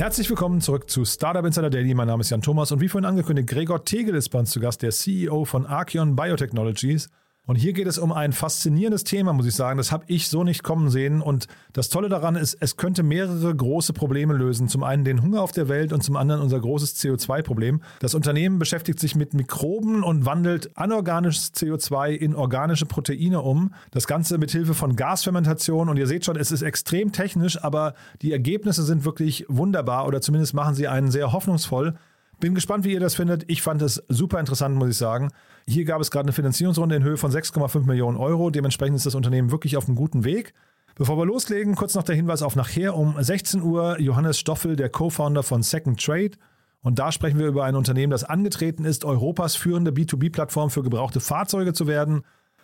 Herzlich willkommen zurück zu Startup Insider Daily. Mein Name ist Jan Thomas und wie vorhin angekündigt, Gregor Tegel ist bei uns zu Gast, der CEO von Archeon Biotechnologies. Und hier geht es um ein faszinierendes Thema, muss ich sagen. Das habe ich so nicht kommen sehen. Und das Tolle daran ist, es könnte mehrere große Probleme lösen. Zum einen den Hunger auf der Welt und zum anderen unser großes CO2-Problem. Das Unternehmen beschäftigt sich mit Mikroben und wandelt anorganisches CO2 in organische Proteine um. Das Ganze mit Hilfe von Gasfermentation. Und ihr seht schon, es ist extrem technisch, aber die Ergebnisse sind wirklich wunderbar oder zumindest machen sie einen sehr hoffnungsvoll. Bin gespannt, wie ihr das findet. Ich fand es super interessant, muss ich sagen. Hier gab es gerade eine Finanzierungsrunde in Höhe von 6,5 Millionen Euro. Dementsprechend ist das Unternehmen wirklich auf einem guten Weg. Bevor wir loslegen, kurz noch der Hinweis auf nachher um 16 Uhr. Johannes Stoffel, der Co-Founder von Second Trade. Und da sprechen wir über ein Unternehmen, das angetreten ist, Europas führende B2B-Plattform für gebrauchte Fahrzeuge zu werden.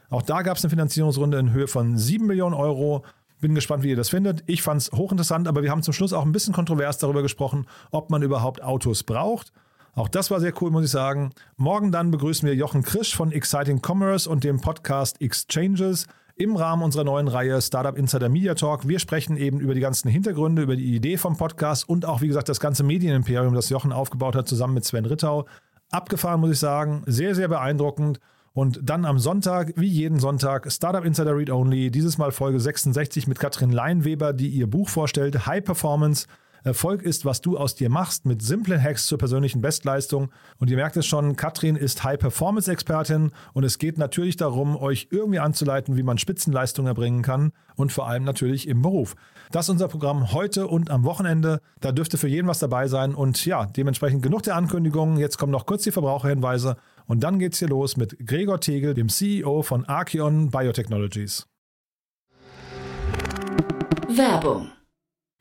Auch da gab es eine Finanzierungsrunde in Höhe von 7 Millionen Euro. Bin gespannt, wie ihr das findet. Ich fand es hochinteressant, aber wir haben zum Schluss auch ein bisschen kontrovers darüber gesprochen, ob man überhaupt Autos braucht. Auch das war sehr cool, muss ich sagen. Morgen dann begrüßen wir Jochen Krisch von Exciting Commerce und dem Podcast Exchanges im Rahmen unserer neuen Reihe Startup Insider Media Talk. Wir sprechen eben über die ganzen Hintergründe, über die Idee vom Podcast und auch, wie gesagt, das ganze Medienimperium, das Jochen aufgebaut hat, zusammen mit Sven Rittau. Abgefahren, muss ich sagen. Sehr, sehr beeindruckend. Und dann am Sonntag, wie jeden Sonntag, Startup Insider Read Only. Dieses Mal Folge 66 mit Katrin Leinweber, die ihr Buch vorstellt, High Performance – Erfolg ist, was du aus dir machst, mit simplen Hacks zur persönlichen Bestleistung. Und ihr merkt es schon, Katrin ist High-Performance-Expertin und es geht natürlich darum, euch irgendwie anzuleiten, wie man Spitzenleistung erbringen kann und vor allem natürlich im Beruf. Das ist unser Programm heute und am Wochenende. Da dürfte für jeden was dabei sein und ja, dementsprechend genug der Ankündigungen. Jetzt kommen noch kurz die Verbraucherhinweise und dann geht's hier los mit Gregor Tegel, dem CEO von Archeon Biotechnologies. Werbung.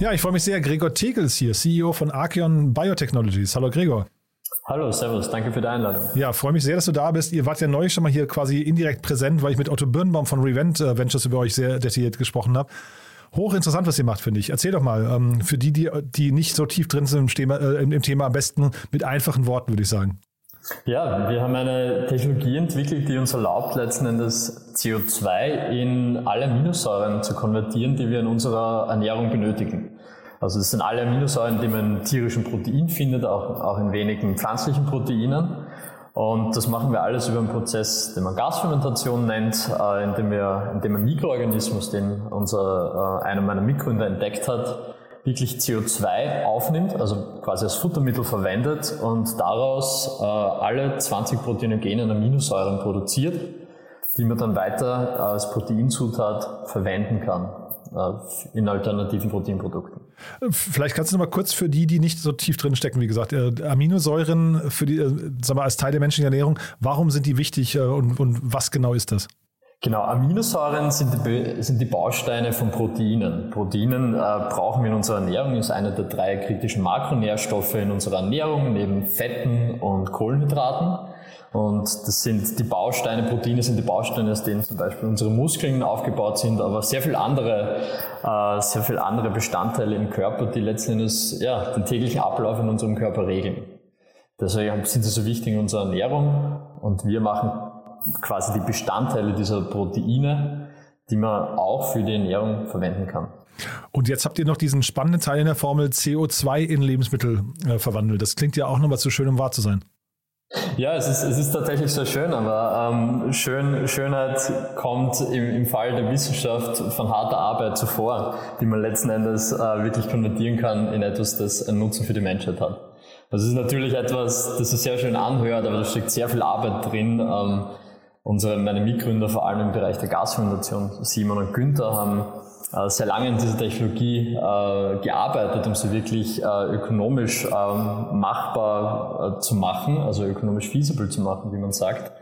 Ja, ich freue mich sehr. Gregor Tegels hier, CEO von Archeon Biotechnologies. Hallo Gregor. Hallo, Servus, danke für die Einladung. Ja, freue mich sehr, dass du da bist. Ihr wart ja neulich schon mal hier quasi indirekt präsent, weil ich mit Otto Birnbaum von Revent äh, Ventures über euch sehr detailliert gesprochen habe. Hochinteressant, was ihr macht, finde ich. Erzähl doch mal, ähm, für die, die, die nicht so tief drin sind im Thema, äh, im Thema am besten mit einfachen Worten, würde ich sagen. Ja, wir haben eine Technologie entwickelt, die uns erlaubt, letzten Endes CO2 in alle Aminosäuren zu konvertieren, die wir in unserer Ernährung benötigen. Also es sind alle Aminosäuren, die man in tierischen Protein findet, auch, auch in wenigen pflanzlichen Proteinen. Und das machen wir alles über einen Prozess, den man Gasfermentation nennt, äh, indem wir, indem ein Mikroorganismus, den unser, äh, einer meiner Mitgründer entdeckt hat, wirklich CO2 aufnimmt, also quasi als Futtermittel verwendet und daraus äh, alle 20 proteinogenen Aminosäuren produziert, die man dann weiter als Proteinzutat verwenden kann äh, in alternativen Proteinprodukten. Vielleicht kannst du noch mal kurz für die, die nicht so tief drin stecken, wie gesagt, äh, Aminosäuren für die, äh, sag mal, als Teil der menschlichen Ernährung, warum sind die wichtig äh, und, und was genau ist das? Genau, Aminosäuren sind die, sind die Bausteine von Proteinen. Proteinen äh, brauchen wir in unserer Ernährung, ist einer der drei kritischen Makronährstoffe in unserer Ernährung, neben Fetten und Kohlenhydraten. Und das sind die Bausteine, Proteine sind die Bausteine, aus denen zum Beispiel unsere Muskeln aufgebaut sind, aber sehr viel andere, äh, sehr viel andere Bestandteile im Körper, die letzten Endes ja, den täglichen Ablauf in unserem Körper regeln. Deswegen sind sie so wichtig in unserer Ernährung und wir machen quasi die Bestandteile dieser Proteine, die man auch für die Ernährung verwenden kann. Und jetzt habt ihr noch diesen spannenden Teil in der Formel CO2 in Lebensmittel äh, verwandelt. Das klingt ja auch nochmal zu schön, um wahr zu sein. Ja, es ist, es ist tatsächlich sehr schön, aber ähm, schön, Schönheit kommt im, im Fall der Wissenschaft von harter Arbeit zuvor, die man letzten Endes äh, wirklich konvertieren kann in etwas, das einen Nutzen für die Menschheit hat. Das ist natürlich etwas, das sich sehr schön anhört, aber da steckt sehr viel Arbeit drin. Ähm, unsere, meine Mitgründer, vor allem im Bereich der Gasfoundation, Simon und Günther, haben äh, sehr lange in dieser Technologie äh, gearbeitet, um sie wirklich äh, ökonomisch ähm, machbar zu machen, also ökonomisch feasible zu machen, wie man sagt.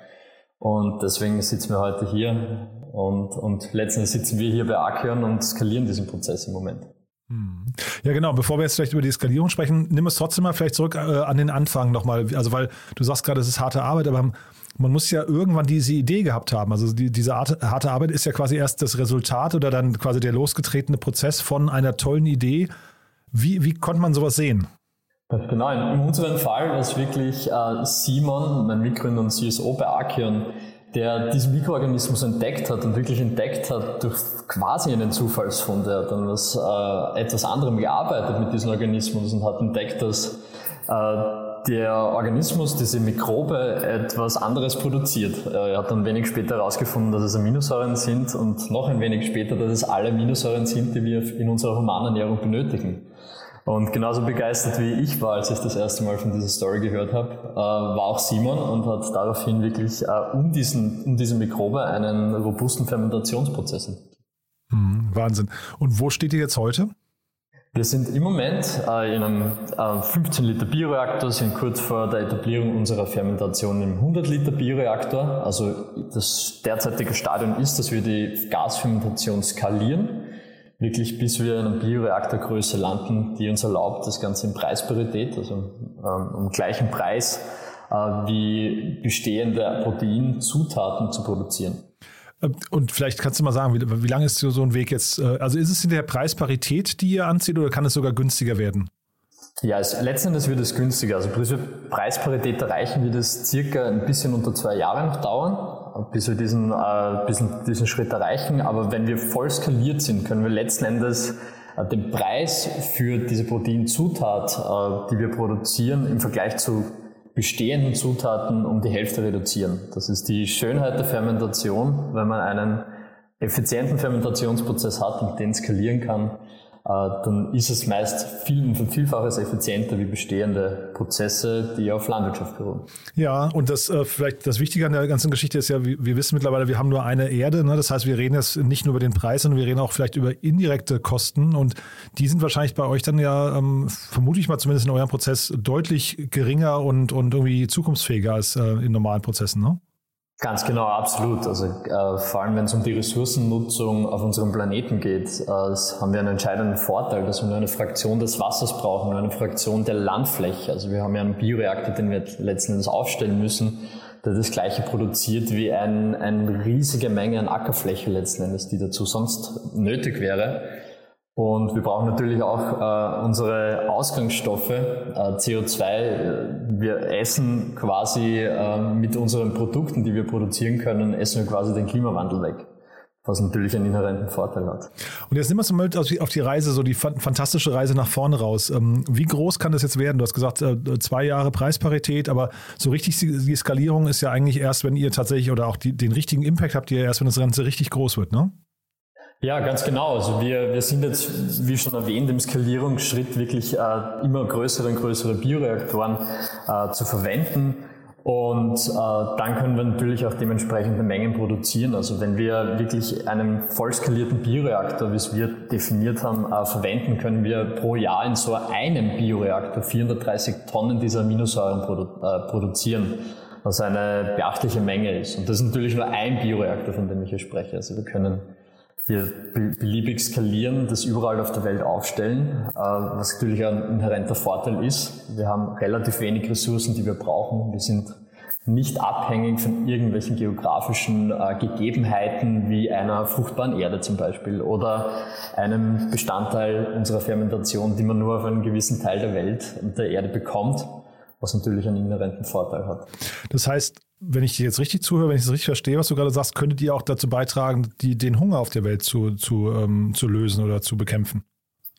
Und deswegen sitzen wir heute hier und, und letztendlich sitzen wir hier bei Archeon und skalieren diesen Prozess im Moment. Hm. Ja, genau. Bevor wir jetzt vielleicht über die Skalierung sprechen, nimm es trotzdem mal vielleicht zurück äh, an den Anfang nochmal. Also, weil du sagst gerade, es ist harte Arbeit, aber man muss ja irgendwann diese Idee gehabt haben. Also die, diese Art, harte Arbeit ist ja quasi erst das Resultat oder dann quasi der losgetretene Prozess von einer tollen Idee. Wie, wie konnte man sowas sehen? Genau, in unserem Fall es wirklich äh, Simon, mein Mitgründer und CSO bei Archeon, der diesen Mikroorganismus entdeckt hat und wirklich entdeckt hat durch quasi einen Zufallsfund. Er hat dann was, äh, etwas anderem gearbeitet mit diesem Organismus und hat entdeckt, dass äh, der Organismus, diese Mikrobe, etwas anderes produziert. Er hat dann wenig später herausgefunden, dass es Aminosäuren sind und noch ein wenig später, dass es alle Aminosäuren sind, die wir in unserer humanen Ernährung benötigen. Und genauso begeistert wie ich war, als ich das erste Mal von dieser Story gehört habe, äh, war auch Simon und hat daraufhin wirklich äh, um, diesen, um diese Mikrobe einen robusten Fermentationsprozess entwickelt. Mhm, Wahnsinn. Und wo steht ihr jetzt heute? Wir sind im Moment äh, in einem äh, 15 Liter Bioreaktor, sind kurz vor der Etablierung unserer Fermentation im 100 Liter Bioreaktor. Also das derzeitige Stadium ist, dass wir die Gasfermentation skalieren, wirklich bis wir in einer Bioreaktorgröße landen, die uns erlaubt, das Ganze in Preisparität, also ähm, um gleichen Preis äh, wie bestehende Proteinzutaten zu produzieren. Ähm, und vielleicht kannst du mal sagen, wie, wie lange ist so ein Weg jetzt? Äh, also ist es in der Preisparität, die ihr anzieht, oder kann es sogar günstiger werden? Ja, es, letztendlich wird es günstiger. Also bis wir Preisparität erreichen, wird es circa ein bisschen unter zwei Jahren dauern, bis wir diesen, äh, diesen, diesen Schritt erreichen. Aber wenn wir voll skaliert sind, können wir letzten Endes äh, den Preis für diese Proteinzutat, äh, die wir produzieren, im Vergleich zu bestehenden Zutaten um die Hälfte reduzieren. Das ist die Schönheit der Fermentation, wenn man einen effizienten Fermentationsprozess hat und den skalieren kann, dann ist es meist viel, ein Vielfaches effizienter wie bestehende Prozesse, die auf Landwirtschaft beruhen. Ja, und das äh, vielleicht das Wichtige an der ganzen Geschichte ist ja, wir, wir wissen mittlerweile, wir haben nur eine Erde. Ne? Das heißt, wir reden jetzt nicht nur über den Preis, sondern wir reden auch vielleicht über indirekte Kosten. Und die sind wahrscheinlich bei euch dann ja, ähm, vermute ich mal zumindest in eurem Prozess, deutlich geringer und, und irgendwie zukunftsfähiger als äh, in normalen Prozessen. Ne? Ganz genau, absolut. Also äh, vor allem, wenn es um die Ressourcennutzung auf unserem Planeten geht, äh, haben wir einen entscheidenden Vorteil, dass wir nur eine Fraktion des Wassers brauchen, nur eine Fraktion der Landfläche. Also wir haben ja einen Bioreaktor, den wir letzten Endes aufstellen müssen, der das gleiche produziert wie ein, eine riesige Menge an Ackerfläche letzten Endes, die dazu sonst nötig wäre. Und wir brauchen natürlich auch äh, unsere Ausgangsstoffe, äh, CO2. Wir essen quasi äh, mit unseren Produkten, die wir produzieren können, essen wir quasi den Klimawandel weg. Was natürlich einen inhärenten Vorteil hat. Und jetzt nehmen wir uns mal auf die Reise, so die fantastische Reise nach vorne raus. Ähm, wie groß kann das jetzt werden? Du hast gesagt, äh, zwei Jahre Preisparität, aber so richtig die Skalierung ist ja eigentlich erst, wenn ihr tatsächlich oder auch die, den richtigen Impact habt ihr erst, wenn das Ganze richtig groß wird, ne? Ja, ganz genau. Also wir, wir sind jetzt, wie schon erwähnt, im Skalierungsschritt wirklich äh, immer größere und größere Bioreaktoren äh, zu verwenden. Und äh, dann können wir natürlich auch dementsprechende Mengen produzieren. Also wenn wir wirklich einen voll skalierten Bioreaktor, wie es wir definiert haben, äh, verwenden, können wir pro Jahr in so einem Bioreaktor 430 Tonnen dieser Aminosäuren produ äh, produzieren, was eine beachtliche Menge ist. Und das ist natürlich nur ein Bioreaktor, von dem ich hier spreche. Also wir können wir beliebig skalieren, das überall auf der Welt aufstellen, äh, was natürlich ein inhärenter Vorteil ist. Wir haben relativ wenig Ressourcen, die wir brauchen. Wir sind nicht abhängig von irgendwelchen geografischen äh, Gegebenheiten wie einer fruchtbaren Erde zum Beispiel oder einem Bestandteil unserer Fermentation, die man nur auf einem gewissen Teil der Welt und der Erde bekommt, was natürlich einen inhärenten Vorteil hat. Das heißt, wenn ich dir jetzt richtig zuhöre, wenn ich es richtig verstehe, was du gerade sagst, könntet ihr auch dazu beitragen, die, den Hunger auf der Welt zu, zu, ähm, zu lösen oder zu bekämpfen?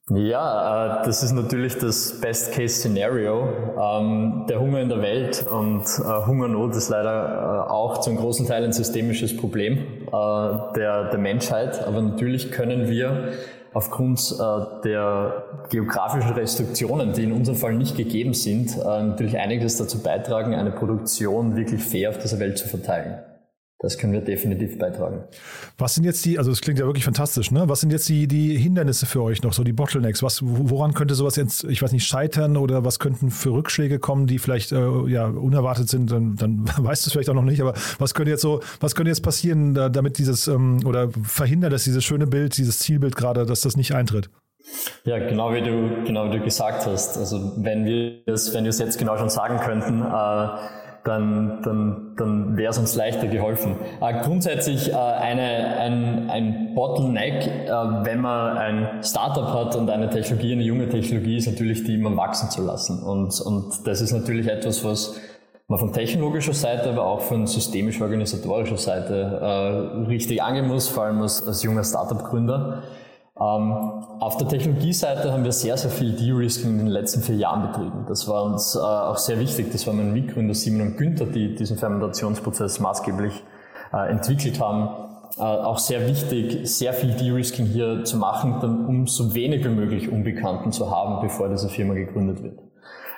Ja, äh, das ist natürlich das Best-Case-Szenario. Ähm, der Hunger in der Welt und äh, Hungernot ist leider äh, auch zum großen Teil ein systemisches Problem der, der Menschheit. Aber natürlich können wir aufgrund der geografischen Restriktionen, die in unserem Fall nicht gegeben sind, natürlich einiges dazu beitragen, eine Produktion wirklich fair auf dieser Welt zu verteilen. Das können wir definitiv beitragen. Was sind jetzt die, also es klingt ja wirklich fantastisch, ne? Was sind jetzt die, die Hindernisse für euch noch, so die Bottlenecks? Was, woran könnte sowas jetzt, ich weiß nicht, scheitern oder was könnten für Rückschläge kommen, die vielleicht äh, ja, unerwartet sind? Dann, dann weißt du es vielleicht auch noch nicht, aber was könnte jetzt so, was könnte jetzt passieren, damit dieses ähm, oder verhindern, dass dieses schöne Bild, dieses Zielbild gerade, dass das nicht eintritt? Ja, genau wie du, genau wie du gesagt hast. Also wenn wir es, wenn wir es jetzt genau schon sagen könnten, äh, dann, dann, dann wäre es uns leichter geholfen. Äh, grundsätzlich äh, eine, ein, ein Bottleneck, äh, wenn man ein Startup hat und eine Technologie, eine junge Technologie, ist natürlich die immer wachsen zu lassen. Und, und das ist natürlich etwas, was man von technologischer Seite, aber auch von systemisch-organisatorischer Seite äh, richtig angehen muss, vor allem als, als junger Startup-Gründer. Ähm, auf der Technologieseite haben wir sehr, sehr viel De-Risking in den letzten vier Jahren betrieben. Das war uns äh, auch sehr wichtig. Das waren meine Mitgründer Simon und Günther, die diesen Fermentationsprozess maßgeblich äh, entwickelt haben. Äh, auch sehr wichtig, sehr viel De-Risking hier zu machen, um so wenig wie möglich Unbekannten zu haben, bevor diese Firma gegründet wird.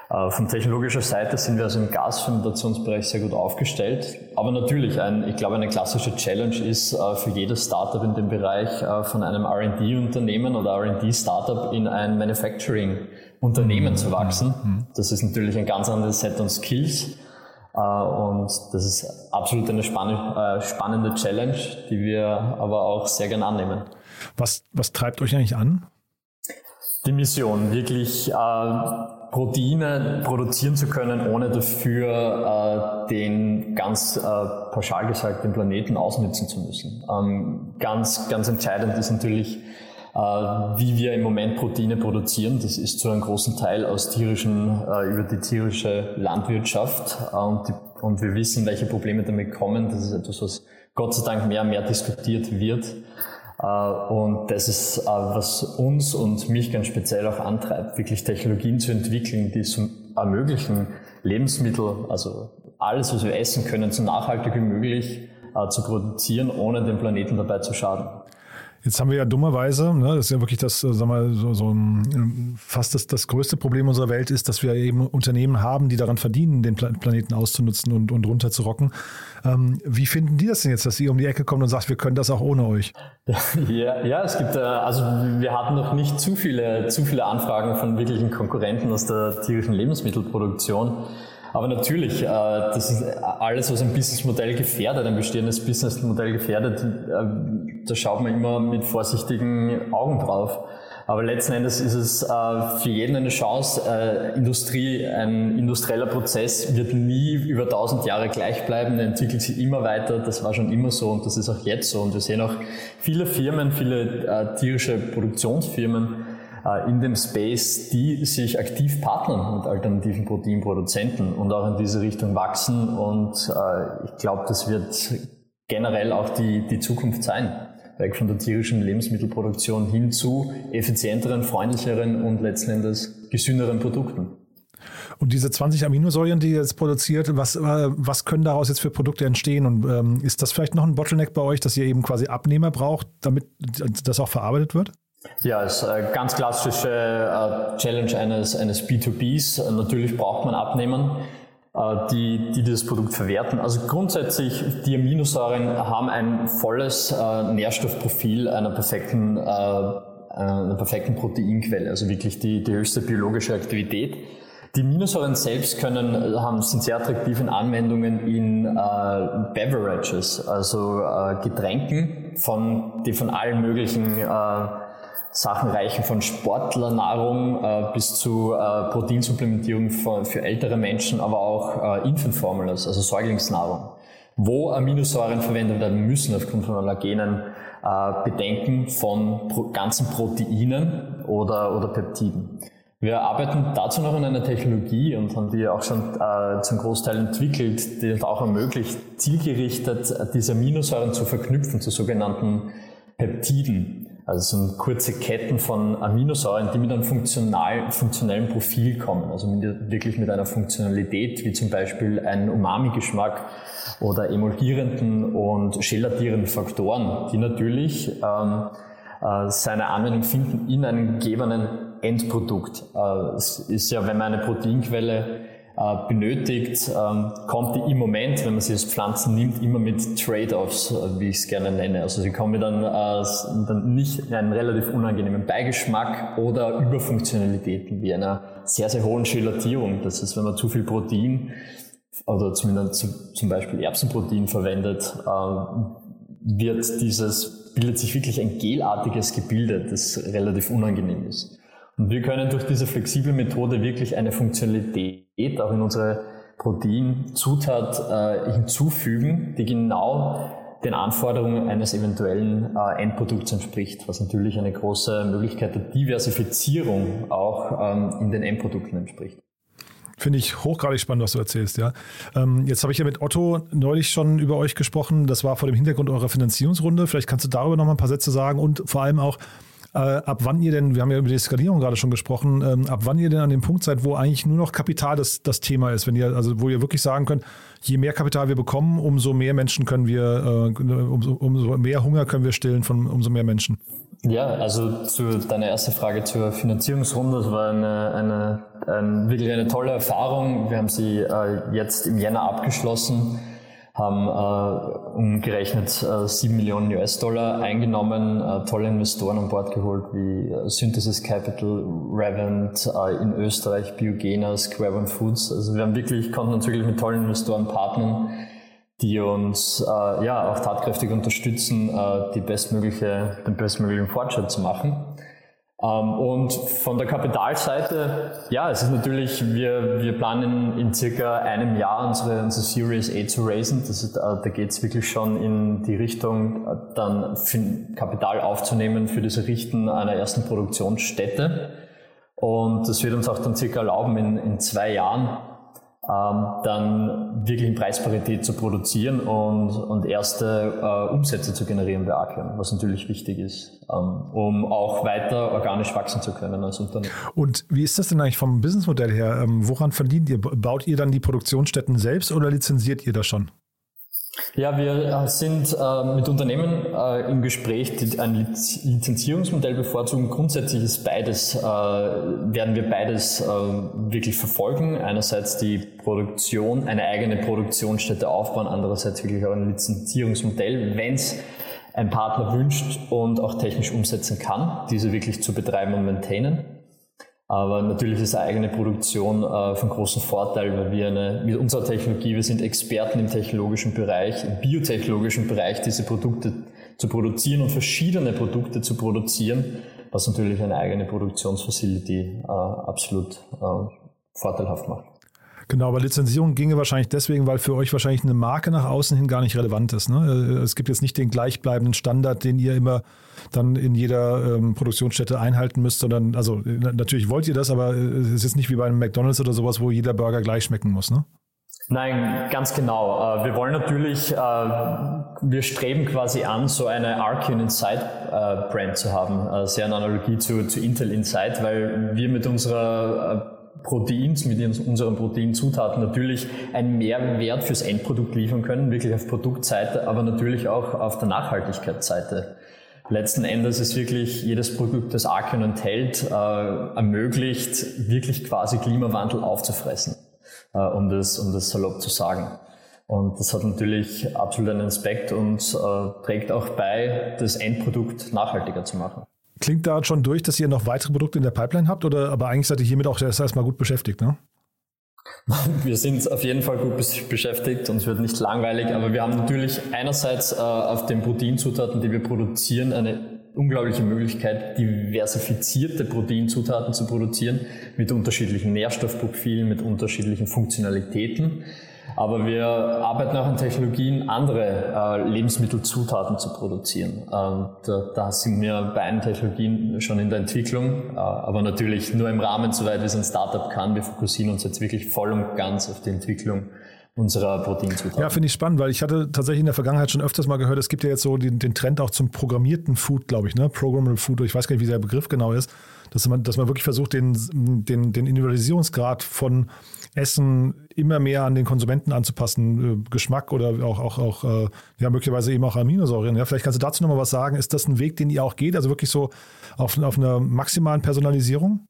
Äh, von technologischer Seite sind wir also im Gasfermentationsbereich sehr gut aufgestellt. Aber natürlich, ein, ich glaube, eine klassische Challenge ist äh, für jedes Startup in dem Bereich äh, von einem R&D-Unternehmen oder R&D-Startup in ein Manufacturing-Unternehmen zu wachsen. Mhm. Das ist natürlich ein ganz anderes Set an Skills. Und das ist absolut eine spannende Challenge, die wir aber auch sehr gern annehmen. Was, was treibt euch eigentlich an? Die Mission, wirklich Proteine produzieren zu können, ohne dafür äh, den ganz äh, pauschal gesagt den Planeten ausnutzen zu müssen. Ähm, ganz, ganz entscheidend ist natürlich, äh, wie wir im Moment Proteine produzieren. Das ist zu einem großen Teil aus tierischen, äh, über die tierische Landwirtschaft äh, und, die, und wir wissen, welche Probleme damit kommen. Das ist etwas, was Gott sei Dank mehr und mehr diskutiert wird. Äh, und das ist, äh, was uns und mich ganz speziell auch antreibt, wirklich Technologien zu entwickeln, die es ermöglichen, Lebensmittel, also alles, was wir essen können, so nachhaltig wie möglich äh, zu produzieren, ohne den Planeten dabei zu schaden. Jetzt haben wir ja dummerweise, ne, das ist ja wirklich das, sag mal, so, so ein, fast das, das größte Problem unserer Welt ist, dass wir eben Unternehmen haben, die daran verdienen, den Planeten auszunutzen und, und runterzurocken. Ähm, wie finden die das denn jetzt, dass ihr um die Ecke kommt und sagt, wir können das auch ohne euch? Ja, ja, es gibt, äh, also wir hatten noch nicht zu viele, zu viele Anfragen von wirklichen Konkurrenten aus der tierischen Lebensmittelproduktion. Aber natürlich, äh, das ist alles, was ein Businessmodell gefährdet, ein bestehendes Businessmodell gefährdet, äh, da schaut man immer mit vorsichtigen Augen drauf. Aber letzten Endes ist es äh, für jeden eine Chance. Industrie, ein industrieller Prozess wird nie über tausend Jahre gleich bleiben, er entwickelt sich immer weiter. Das war schon immer so und das ist auch jetzt so. Und wir sehen auch viele Firmen, viele tierische Produktionsfirmen, äh, in dem Space, die sich aktiv partnern mit alternativen Proteinproduzenten und auch in diese Richtung wachsen. Und äh, ich glaube, das wird generell auch die, die Zukunft sein. Weg von der tierischen Lebensmittelproduktion hin zu effizienteren, freundlicheren und letzten Endes gesünderen Produkten. Und diese 20 Aminosäuren, die ihr jetzt produziert, was, äh, was können daraus jetzt für Produkte entstehen? Und ähm, ist das vielleicht noch ein Bottleneck bei euch, dass ihr eben quasi Abnehmer braucht, damit das auch verarbeitet wird? Ja, ist eine ganz klassische äh, Challenge eines, eines B2Bs. Natürlich braucht man Abnehmern, äh, die, die das Produkt verwerten. Also grundsätzlich, die Aminosäuren haben ein volles äh, Nährstoffprofil einer perfekten, einer perfekten Proteinquelle, also wirklich die, die höchste biologische Aktivität. Die Aminosäuren selbst können, haben, sind sehr attraktiv in Anwendungen in äh, Beverages, also äh, Getränken, von, die von allen möglichen äh, Sachen reichen von Sportlernahrung äh, bis zu äh, Proteinsupplementierung für, für, ältere Menschen, aber auch äh, Infant also Säuglingsnahrung, wo Aminosäuren verwendet werden müssen aufgrund von Allergenen, äh, Bedenken von pro ganzen Proteinen oder, oder Peptiden. Wir arbeiten dazu noch an einer Technologie und haben die auch schon äh, zum Großteil entwickelt, die uns auch ermöglicht, zielgerichtet diese Aminosäuren zu verknüpfen zu sogenannten Peptiden. Also so kurze Ketten von Aminosäuren, die mit einem funktional, funktionellen Profil kommen, also mit, wirklich mit einer Funktionalität, wie zum Beispiel ein Umami-Geschmack oder emulgierenden und gelatierenden Faktoren, die natürlich ähm, äh, seine Anwendung finden in einem gegebenen Endprodukt. Äh, es ist ja, wenn man eine Proteinquelle benötigt, ähm, kommt die im Moment, wenn man sie als Pflanzen nimmt, immer mit Trade-offs, äh, wie ich es gerne nenne. Also sie kommen dann, dann nicht in einen relativ unangenehmen Beigeschmack oder Überfunktionalitäten wie einer sehr, sehr hohen Gelatierung. Das ist, wenn man zu viel Protein oder zumindest zum Beispiel Erbsenprotein verwendet, wird dieses, bildet sich wirklich ein gelartiges Gebilde, das relativ unangenehm ist. Und wir können durch diese flexible Methode wirklich eine Funktionalität auch in unsere Proteinzutat äh, hinzufügen, die genau den Anforderungen eines eventuellen äh, Endprodukts entspricht, was natürlich eine große Möglichkeit der Diversifizierung auch ähm, in den Endprodukten entspricht. Finde ich hochgradig spannend, was du erzählst, ja. Ähm, jetzt habe ich ja mit Otto neulich schon über euch gesprochen. Das war vor dem Hintergrund eurer Finanzierungsrunde. Vielleicht kannst du darüber noch mal ein paar Sätze sagen und vor allem auch, äh, ab wann ihr denn, wir haben ja über die Skalierung gerade schon gesprochen, ähm, ab wann ihr denn an dem Punkt seid, wo eigentlich nur noch Kapital das, das Thema ist, wenn ihr, also wo ihr wirklich sagen könnt, je mehr Kapital wir bekommen, umso mehr Menschen können wir, äh, umso, umso mehr Hunger können wir stillen von umso mehr Menschen. Ja, also zu deiner ersten Frage zur Finanzierungsrunde, das war eine, eine, eine wirklich eine tolle Erfahrung. Wir haben sie äh, jetzt im Jänner abgeschlossen haben äh, umgerechnet äh, 7 Millionen US-Dollar eingenommen, äh, tolle Investoren an Bord geholt wie äh, Synthesis Capital, Revent, äh, in Österreich Biogena, Square One Foods. Also wir haben wirklich, konnten uns wirklich mit tollen Investoren partnern, die uns äh, ja auch tatkräftig unterstützen, äh, die bestmögliche, den bestmöglichen Fortschritt zu machen. Ähm, und von der Kapitalseite, ja, es ist natürlich, wir, wir planen in circa einem Jahr unsere, unsere Series A zu raisen. Das ist, äh, da geht es wirklich schon in die Richtung, äh, dann Kapital aufzunehmen für das Errichten einer ersten Produktionsstätte. Und das wird uns auch dann circa erlauben, in, in zwei Jahren dann wirklich in Preisparität zu produzieren und, und erste äh, Umsätze zu generieren bei Archeon, was natürlich wichtig ist, ähm, um auch weiter organisch wachsen zu können als Unternehmen. Und wie ist das denn eigentlich vom Businessmodell her? Ähm, woran verdient ihr? Baut ihr dann die Produktionsstätten selbst oder lizenziert ihr das schon? Ja, wir äh, sind äh, mit Unternehmen äh, im Gespräch, die ein Lizenzierungsmodell bevorzugen. Grundsätzlich ist beides, äh, werden wir beides äh, wirklich verfolgen. Einerseits die Produktion, eine eigene Produktionsstätte aufbauen, andererseits wirklich auch ein Lizenzierungsmodell, wenn es ein Partner wünscht und auch technisch umsetzen kann, diese wirklich zu betreiben und maintainen. Aber natürlich ist eine eigene Produktion äh, von großem Vorteil, weil wir eine, mit unserer Technologie, wir sind Experten im technologischen Bereich, im biotechnologischen Bereich, diese Produkte zu produzieren und verschiedene Produkte zu produzieren, was natürlich eine eigene Produktionsfacility äh, absolut äh, vorteilhaft macht. Genau, aber Lizenzierung ginge wahrscheinlich deswegen, weil für euch wahrscheinlich eine Marke nach außen hin gar nicht relevant ist. Ne? Äh, es gibt jetzt nicht den gleichbleibenden Standard, den ihr immer dann in jeder ähm, Produktionsstätte einhalten müsst, sondern, also äh, natürlich wollt ihr das, aber äh, es ist jetzt nicht wie bei einem McDonalds oder sowas, wo jeder Burger gleich schmecken muss, ne? Nein, ganz genau. Wir wollen natürlich, wir streben quasi an, so eine Archeon Insight Brand zu haben. Sehr eine Analogie zu, zu Intel Insight, weil wir mit unserer Proteins, mit unseren Proteinzutaten natürlich einen Mehrwert fürs Endprodukt liefern können, wirklich auf Produktseite, aber natürlich auch auf der Nachhaltigkeitsseite. Letzten Endes ist wirklich jedes Produkt, das Archeon enthält, äh, ermöglicht, wirklich quasi Klimawandel aufzufressen, äh, um, das, um das salopp zu sagen. Und das hat natürlich absolut einen Aspekt und äh, trägt auch bei, das Endprodukt nachhaltiger zu machen. Klingt da schon durch, dass ihr noch weitere Produkte in der Pipeline habt, oder aber eigentlich seid ihr hiermit auch erstmal gut beschäftigt, ne? Wir sind auf jeden Fall gut beschäftigt und es wird nicht langweilig, aber wir haben natürlich einerseits äh, auf den Proteinzutaten, die wir produzieren, eine unglaubliche Möglichkeit, diversifizierte Proteinzutaten zu produzieren mit unterschiedlichen Nährstoffprofilen, mit unterschiedlichen Funktionalitäten. Aber wir arbeiten auch an Technologien, andere äh, Lebensmittelzutaten zu produzieren. Ähm, da, sind wir bei einigen Technologien schon in der Entwicklung, äh, aber natürlich nur im Rahmen, soweit es ein Startup kann. Wir fokussieren uns jetzt wirklich voll und ganz auf die Entwicklung unserer Proteinzutaten. Ja, finde ich spannend, weil ich hatte tatsächlich in der Vergangenheit schon öfters mal gehört, es gibt ja jetzt so den, den Trend auch zum programmierten Food, glaube ich, ne? Programmable Food, ich weiß gar nicht, wie der Begriff genau ist, dass man, dass man wirklich versucht, den, den, den Individualisierungsgrad von Essen immer mehr an den Konsumenten anzupassen, äh, Geschmack oder auch, auch, auch äh, ja, möglicherweise eben auch Aminosäuren. Ja, vielleicht kannst du dazu nochmal was sagen. Ist das ein Weg, den ihr auch geht? Also wirklich so auf, auf einer maximalen Personalisierung?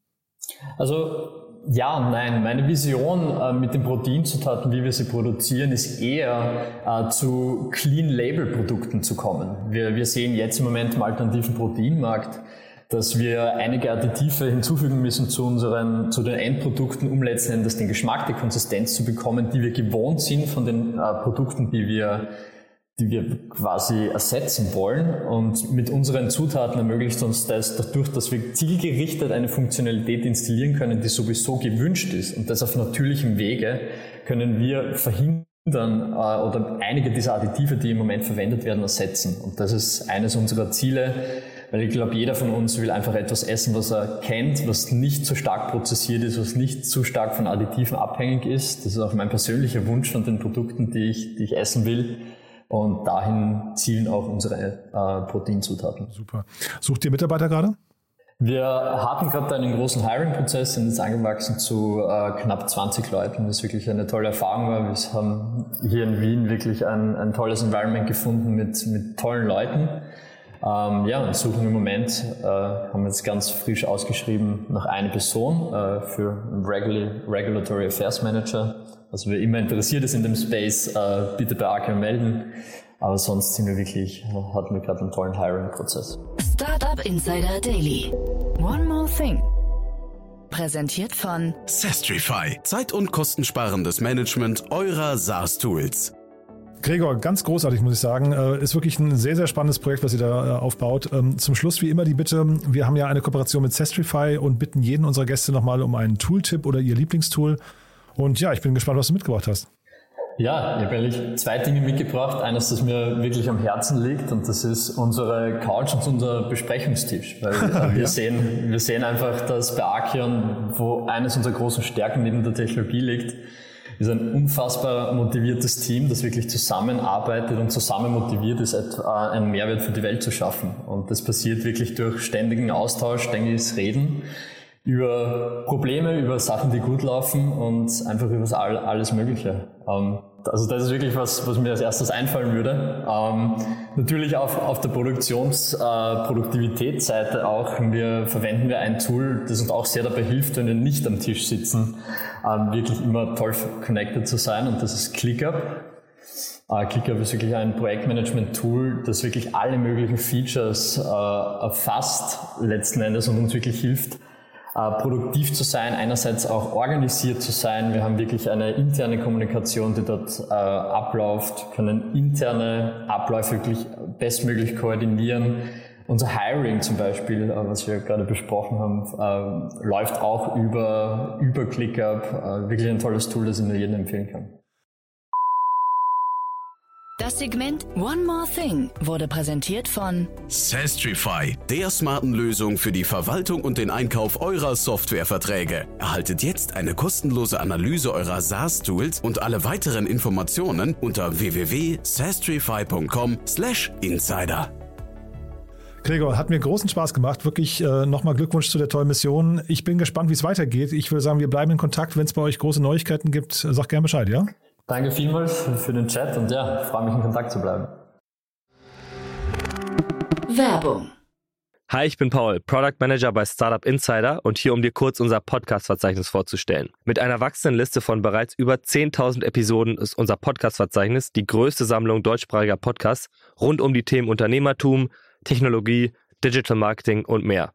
Also ja nein. Meine Vision äh, mit den Proteinzutaten, wie wir sie produzieren, ist eher äh, zu Clean-Label-Produkten zu kommen. Wir, wir sehen jetzt im Moment im alternativen Proteinmarkt, dass wir einige Additive hinzufügen müssen zu unseren, zu den Endprodukten, um letzten Endes den Geschmack, die Konsistenz zu bekommen, die wir gewohnt sind von den äh, Produkten, die wir die wir quasi ersetzen wollen. Und mit unseren Zutaten ermöglicht uns das dadurch, dass wir zielgerichtet eine Funktionalität installieren können, die sowieso gewünscht ist. Und das auf natürlichem Wege können wir verhindern äh, oder einige dieser Additive, die im Moment verwendet werden, ersetzen. Und das ist eines unserer Ziele, weil ich glaube, jeder von uns will einfach etwas essen, was er kennt, was nicht zu stark prozessiert ist, was nicht zu stark von Additiven abhängig ist. Das ist auch mein persönlicher Wunsch von den Produkten, die ich, die ich essen will. Und dahin zielen auch unsere äh, Proteinzutaten. Super. Sucht ihr Mitarbeiter gerade? Wir hatten gerade einen großen Hiring-Prozess, sind jetzt angewachsen zu äh, knapp 20 Leuten, was wirklich eine tolle Erfahrung war. Wir haben hier in Wien wirklich ein, ein tolles Environment gefunden mit, mit tollen Leuten. Ähm, ja, und suchen im Moment, äh, haben jetzt ganz frisch ausgeschrieben, nach einer Person äh, für Regula Regulatory Affairs Manager. Also wer immer interessiert ist in dem Space, äh, bitte bei Arca melden. Aber sonst sind wir wirklich, hatten wir gerade einen tollen Hiring-Prozess. Startup Insider Daily. One more thing. Präsentiert von Sestrify. Zeit- und kostensparendes Management eurer SaaS-Tools. Gregor, ganz großartig, muss ich sagen. Äh, ist wirklich ein sehr, sehr spannendes Projekt, was ihr da äh, aufbaut. Ähm, zum Schluss wie immer die Bitte, wir haben ja eine Kooperation mit Sestrify und bitten jeden unserer Gäste nochmal um einen Tooltip oder ihr Lieblingstool. Und ja, ich bin gespannt, was du mitgebracht hast. Ja, ich habe eigentlich zwei Dinge mitgebracht. Eines, das mir wirklich am Herzen liegt und das ist unsere Couch und unser Besprechungstisch. Weil äh, wir, ja. sehen, wir sehen einfach, dass bei Archeon, wo eines unserer großen Stärken neben der Technologie liegt, ist ein unfassbar motiviertes Team, das wirklich zusammenarbeitet und zusammen motiviert ist, einen Mehrwert für die Welt zu schaffen. Und das passiert wirklich durch ständigen Austausch, ständiges Reden über Probleme, über Sachen, die gut laufen und einfach über alles Mögliche. Ähm, also das ist wirklich was, was mir als erstes einfallen würde. Ähm, natürlich auf, auf der Produktions-, äh, auch. Wir verwenden wir ein Tool, das uns auch sehr dabei hilft, wenn wir nicht am Tisch sitzen, ähm, wirklich immer toll connected zu sein und das ist ClickUp. Uh, ClickUp ist wirklich ein Projektmanagement-Tool, das wirklich alle möglichen Features äh, erfasst letzten Endes und uns wirklich hilft, äh, produktiv zu sein, einerseits auch organisiert zu sein. Wir haben wirklich eine interne Kommunikation, die dort äh, abläuft, können interne Abläufe wirklich bestmöglich koordinieren. Unser Hiring zum Beispiel, äh, was wir gerade besprochen haben, äh, läuft auch über, über ClickUp. Äh, wirklich ein tolles Tool, das ich nur jedem empfehlen kann. Das Segment One More Thing wurde präsentiert von Sastrify, der smarten Lösung für die Verwaltung und den Einkauf eurer Softwareverträge. Erhaltet jetzt eine kostenlose Analyse eurer SaaS-Tools und alle weiteren Informationen unter www.sastrify.com/insider. Gregor, hat mir großen Spaß gemacht. Wirklich äh, nochmal Glückwunsch zu der tollen Mission. Ich bin gespannt, wie es weitergeht. Ich würde sagen, wir bleiben in Kontakt. Wenn es bei euch große Neuigkeiten gibt, sag gerne Bescheid, ja? Danke vielmals für den Chat und ja, freue mich in Kontakt zu bleiben. Werbung. Hi, ich bin Paul, Product Manager bei Startup Insider und hier, um dir kurz unser Podcast-Verzeichnis vorzustellen. Mit einer wachsenden Liste von bereits über 10.000 Episoden ist unser Podcast-Verzeichnis die größte Sammlung deutschsprachiger Podcasts rund um die Themen Unternehmertum, Technologie, Digital Marketing und mehr.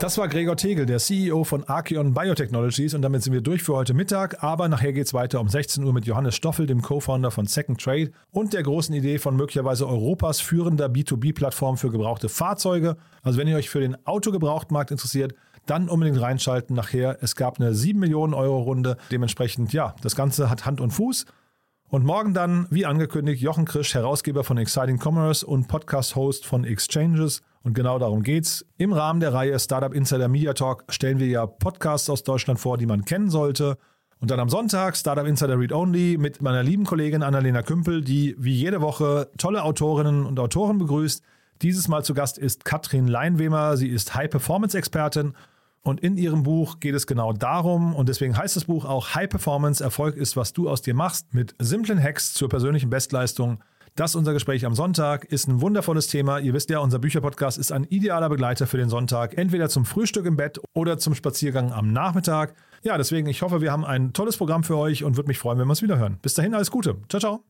Das war Gregor Tegel, der CEO von Archeon Biotechnologies und damit sind wir durch für heute Mittag, aber nachher geht es weiter um 16 Uhr mit Johannes Stoffel, dem Co-Founder von Second Trade und der großen Idee von möglicherweise Europas führender B2B-Plattform für gebrauchte Fahrzeuge. Also wenn ihr euch für den Autogebrauchtmarkt interessiert, dann unbedingt reinschalten nachher. Es gab eine 7 Millionen Euro Runde, dementsprechend ja, das Ganze hat Hand und Fuß. Und morgen dann, wie angekündigt, Jochen Krisch, Herausgeber von Exciting Commerce und Podcast-Host von Exchanges. Und genau darum geht's. Im Rahmen der Reihe Startup Insider Media Talk stellen wir ja Podcasts aus Deutschland vor, die man kennen sollte. Und dann am Sonntag Startup Insider Read Only mit meiner lieben Kollegin Annalena Kümpel, die wie jede Woche tolle Autorinnen und Autoren begrüßt. Dieses Mal zu Gast ist Katrin Leinwemer. Sie ist High-Performance-Expertin und in ihrem Buch geht es genau darum, und deswegen heißt das Buch auch High Performance, Erfolg ist, was du aus dir machst, mit simplen Hacks zur persönlichen Bestleistung. Das ist unser Gespräch am Sonntag, ist ein wundervolles Thema. Ihr wisst ja, unser Bücherpodcast ist ein idealer Begleiter für den Sonntag, entweder zum Frühstück im Bett oder zum Spaziergang am Nachmittag. Ja, deswegen, ich hoffe, wir haben ein tolles Programm für euch und würde mich freuen, wenn wir uns wieder hören. Bis dahin, alles Gute. Ciao, ciao.